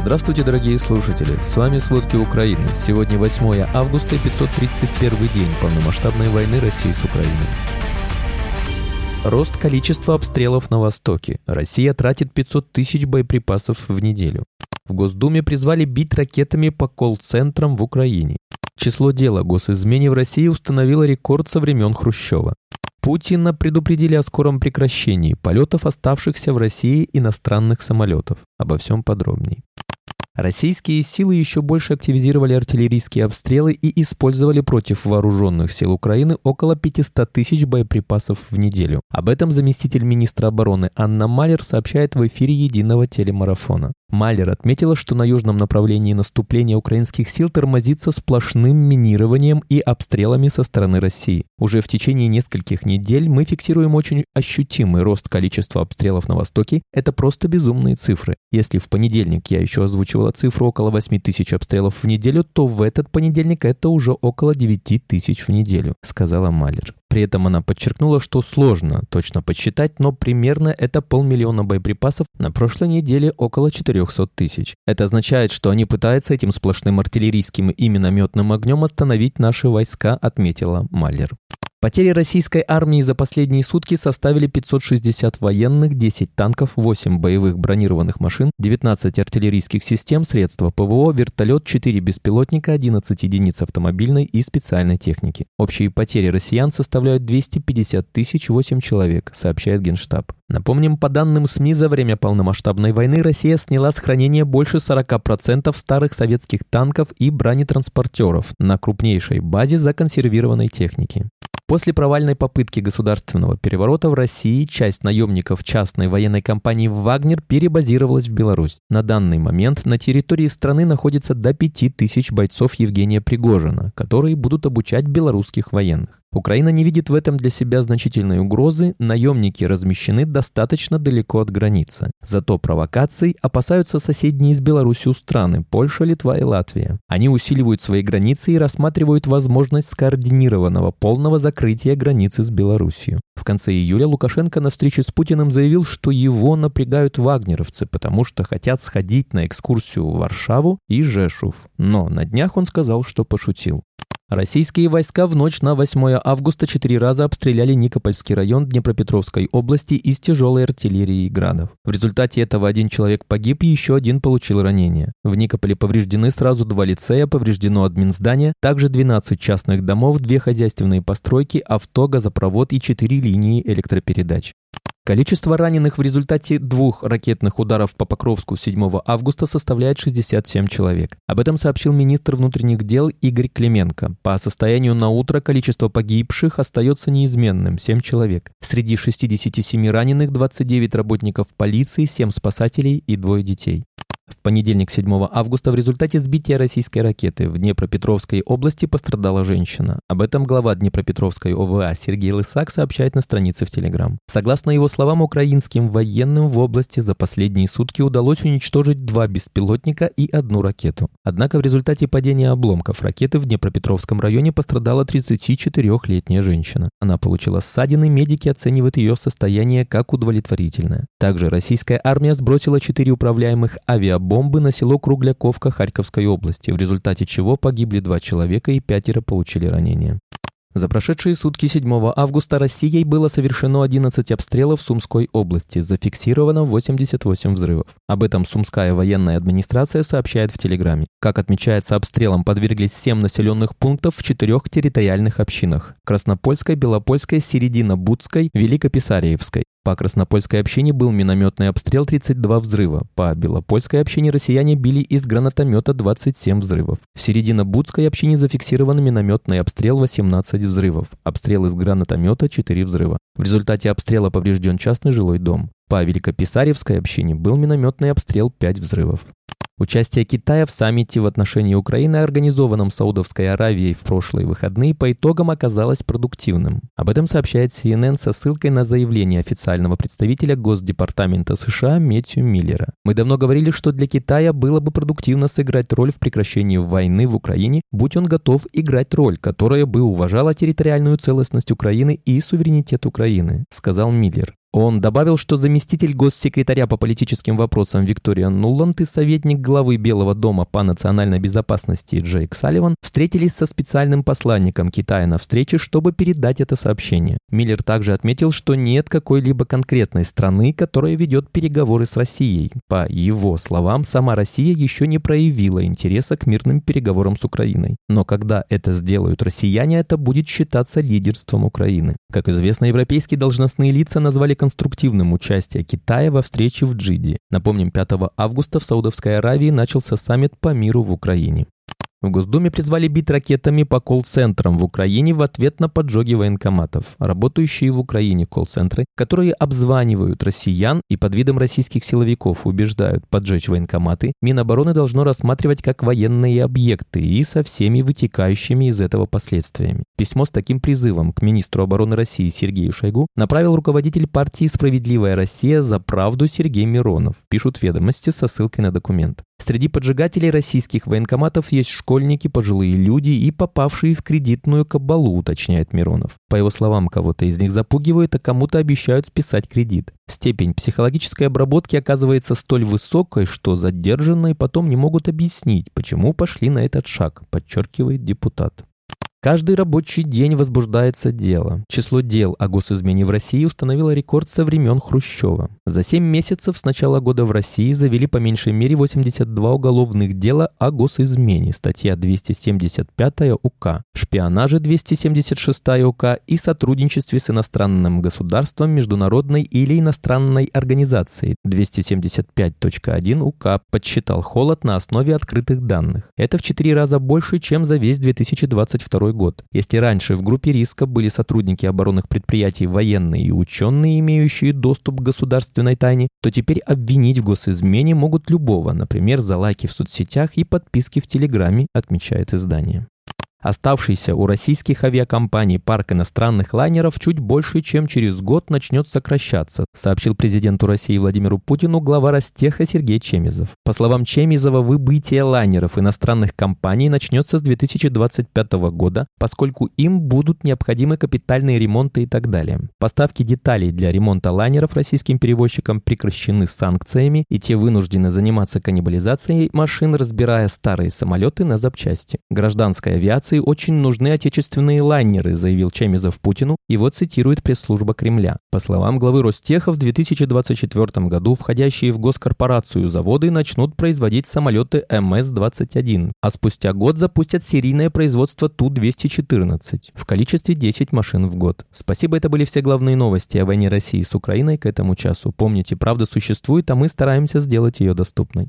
Здравствуйте, дорогие слушатели! С вами «Сводки Украины». Сегодня 8 августа и 531 день полномасштабной войны России с Украиной. Рост количества обстрелов на Востоке. Россия тратит 500 тысяч боеприпасов в неделю. В Госдуме призвали бить ракетами по колл-центрам в Украине. Число дел о госизмене в России установило рекорд со времен Хрущева. Путина предупредили о скором прекращении полетов оставшихся в России иностранных самолетов. Обо всем подробней. Российские силы еще больше активизировали артиллерийские обстрелы и использовали против вооруженных сил Украины около 500 тысяч боеприпасов в неделю. Об этом заместитель министра обороны Анна Малер сообщает в эфире единого телемарафона. Малер отметила, что на южном направлении наступления украинских сил тормозится сплошным минированием и обстрелами со стороны России. Уже в течение нескольких недель мы фиксируем очень ощутимый рост количества обстрелов на Востоке. Это просто безумные цифры. Если в понедельник я еще озвучивала цифру около 8 тысяч обстрелов в неделю, то в этот понедельник это уже около 9 тысяч в неделю, сказала Малер. При этом она подчеркнула, что сложно точно подсчитать, но примерно это полмиллиона боеприпасов, на прошлой неделе около 400 тысяч. Это означает, что они пытаются этим сплошным артиллерийским и минометным огнем остановить наши войска, отметила Маллер. Потери российской армии за последние сутки составили 560 военных, 10 танков, 8 боевых бронированных машин, 19 артиллерийских систем, средства ПВО, вертолет, 4 беспилотника, 11 единиц автомобильной и специальной техники. Общие потери россиян составляют 250 тысяч 8 человек, сообщает Генштаб. Напомним, по данным СМИ, за время полномасштабной войны Россия сняла с хранения больше 40% старых советских танков и бронетранспортеров на крупнейшей базе законсервированной техники. После провальной попытки государственного переворота в России часть наемников частной военной компании «Вагнер» перебазировалась в Беларусь. На данный момент на территории страны находится до 5000 бойцов Евгения Пригожина, которые будут обучать белорусских военных. Украина не видит в этом для себя значительной угрозы, наемники размещены достаточно далеко от границы. Зато провокаций опасаются соседние с Беларусью страны – Польша, Литва и Латвия. Они усиливают свои границы и рассматривают возможность скоординированного полного закрытия границы с Беларусью. В конце июля Лукашенко на встрече с Путиным заявил, что его напрягают вагнеровцы, потому что хотят сходить на экскурсию в Варшаву и Жешув. Но на днях он сказал, что пошутил. Российские войска в ночь на 8 августа четыре раза обстреляли Никопольский район Днепропетровской области из тяжелой артиллерии и градов. В результате этого один человек погиб и еще один получил ранение. В Никополе повреждены сразу два лицея, повреждено админздание, также 12 частных домов, две хозяйственные постройки, авто, газопровод и четыре линии электропередач. Количество раненых в результате двух ракетных ударов по Покровску 7 августа составляет 67 человек. Об этом сообщил министр внутренних дел Игорь Клименко. По состоянию на утро количество погибших остается неизменным – 7 человек. Среди 67 раненых 29 работников полиции, 7 спасателей и двое детей. В понедельник 7 августа в результате сбития российской ракеты в Днепропетровской области пострадала женщина. Об этом глава Днепропетровской ОВА Сергей Лысак сообщает на странице в Телеграм. Согласно его словам, украинским военным в области за последние сутки удалось уничтожить два беспилотника и одну ракету. Однако в результате падения обломков ракеты в Днепропетровском районе пострадала 34-летняя женщина. Она получила ссадины, медики оценивают ее состояние как удовлетворительное. Также российская армия сбросила четыре управляемых авиа бомбы на село Кругляковка Харьковской области, в результате чего погибли два человека и пятеро получили ранения. За прошедшие сутки 7 августа Россией было совершено 11 обстрелов в Сумской области, зафиксировано 88 взрывов. Об этом Сумская военная администрация сообщает в Телеграме. Как отмечается, обстрелам подверглись 7 населенных пунктов в четырех территориальных общинах – Краснопольской, Белопольской, Середино-Будской, Великописарьевской. По Краснопольской общине был минометный обстрел 32 взрыва. По Белопольской общине россияне били из гранатомета 27 взрывов. В Середино-Будской общине зафиксирован минометный обстрел 18 взрывов. Обстрел из гранатомета 4 взрыва. В результате обстрела поврежден частный жилой дом. По Великописаревской общине был минометный обстрел 5 взрывов. Участие Китая в саммите в отношении Украины, организованном Саудовской Аравией в прошлые выходные, по итогам оказалось продуктивным. Об этом сообщает CNN со ссылкой на заявление официального представителя Госдепартамента США Метью Миллера. «Мы давно говорили, что для Китая было бы продуктивно сыграть роль в прекращении войны в Украине, будь он готов играть роль, которая бы уважала территориальную целостность Украины и суверенитет Украины», сказал Миллер. Он добавил, что заместитель госсекретаря по политическим вопросам Виктория Нуланд и советник главы Белого дома по национальной безопасности Джейк Салливан встретились со специальным посланником Китая на встрече, чтобы передать это сообщение. Миллер также отметил, что нет какой-либо конкретной страны, которая ведет переговоры с Россией. По его словам, сама Россия еще не проявила интереса к мирным переговорам с Украиной. Но когда это сделают россияне, это будет считаться лидерством Украины. Как известно, европейские должностные лица назвали конструктивным участие Китая во встрече в Джиде. Напомним, 5 августа в Саудовской Аравии начался саммит по миру в Украине. В Госдуме призвали бить ракетами по колл-центрам в Украине в ответ на поджоги военкоматов. Работающие в Украине колл-центры, которые обзванивают россиян и под видом российских силовиков убеждают поджечь военкоматы, Минобороны должно рассматривать как военные объекты и со всеми вытекающими из этого последствиями. Письмо с таким призывом к министру обороны России Сергею Шойгу направил руководитель партии «Справедливая Россия за правду» Сергей Миронов, пишут ведомости со ссылкой на документ. Среди поджигателей российских военкоматов есть школьники, пожилые люди и попавшие в кредитную кабалу, уточняет Миронов. По его словам, кого-то из них запугивают, а кому-то обещают списать кредит. Степень психологической обработки оказывается столь высокой, что задержанные потом не могут объяснить, почему пошли на этот шаг, подчеркивает депутат. Каждый рабочий день возбуждается дело. Число дел о госизмене в России установило рекорд со времен Хрущева. За 7 месяцев с начала года в России завели по меньшей мере 82 уголовных дела о госизмене, статья 275 УК, шпионаже 276 УК и сотрудничестве с иностранным государством, международной или иностранной организацией 275.1 УК, подсчитал Холод на основе открытых данных. Это в 4 раза больше, чем за весь 2022 год. Если раньше в группе риска были сотрудники оборонных предприятий, военные и ученые, имеющие доступ к государственной тайне, то теперь обвинить в госизмене могут любого, например, за лайки в соцсетях и подписки в Телеграме, отмечает издание. Оставшийся у российских авиакомпаний парк иностранных лайнеров чуть больше, чем через год начнет сокращаться, сообщил президенту России Владимиру Путину глава Ростеха Сергей Чемизов. По словам Чемизова, выбытие лайнеров иностранных компаний начнется с 2025 года, поскольку им будут необходимы капитальные ремонты и так далее. Поставки деталей для ремонта лайнеров российским перевозчикам прекращены санкциями, и те вынуждены заниматься каннибализацией машин, разбирая старые самолеты на запчасти. Гражданская авиация авиации очень нужны отечественные лайнеры, заявил Чемизов Путину. Его цитирует пресс-служба Кремля. По словам главы Ростеха, в 2024 году входящие в госкорпорацию заводы начнут производить самолеты МС-21, а спустя год запустят серийное производство Ту-214 в количестве 10 машин в год. Спасибо, это были все главные новости о войне России с Украиной к этому часу. Помните, правда существует, а мы стараемся сделать ее доступной.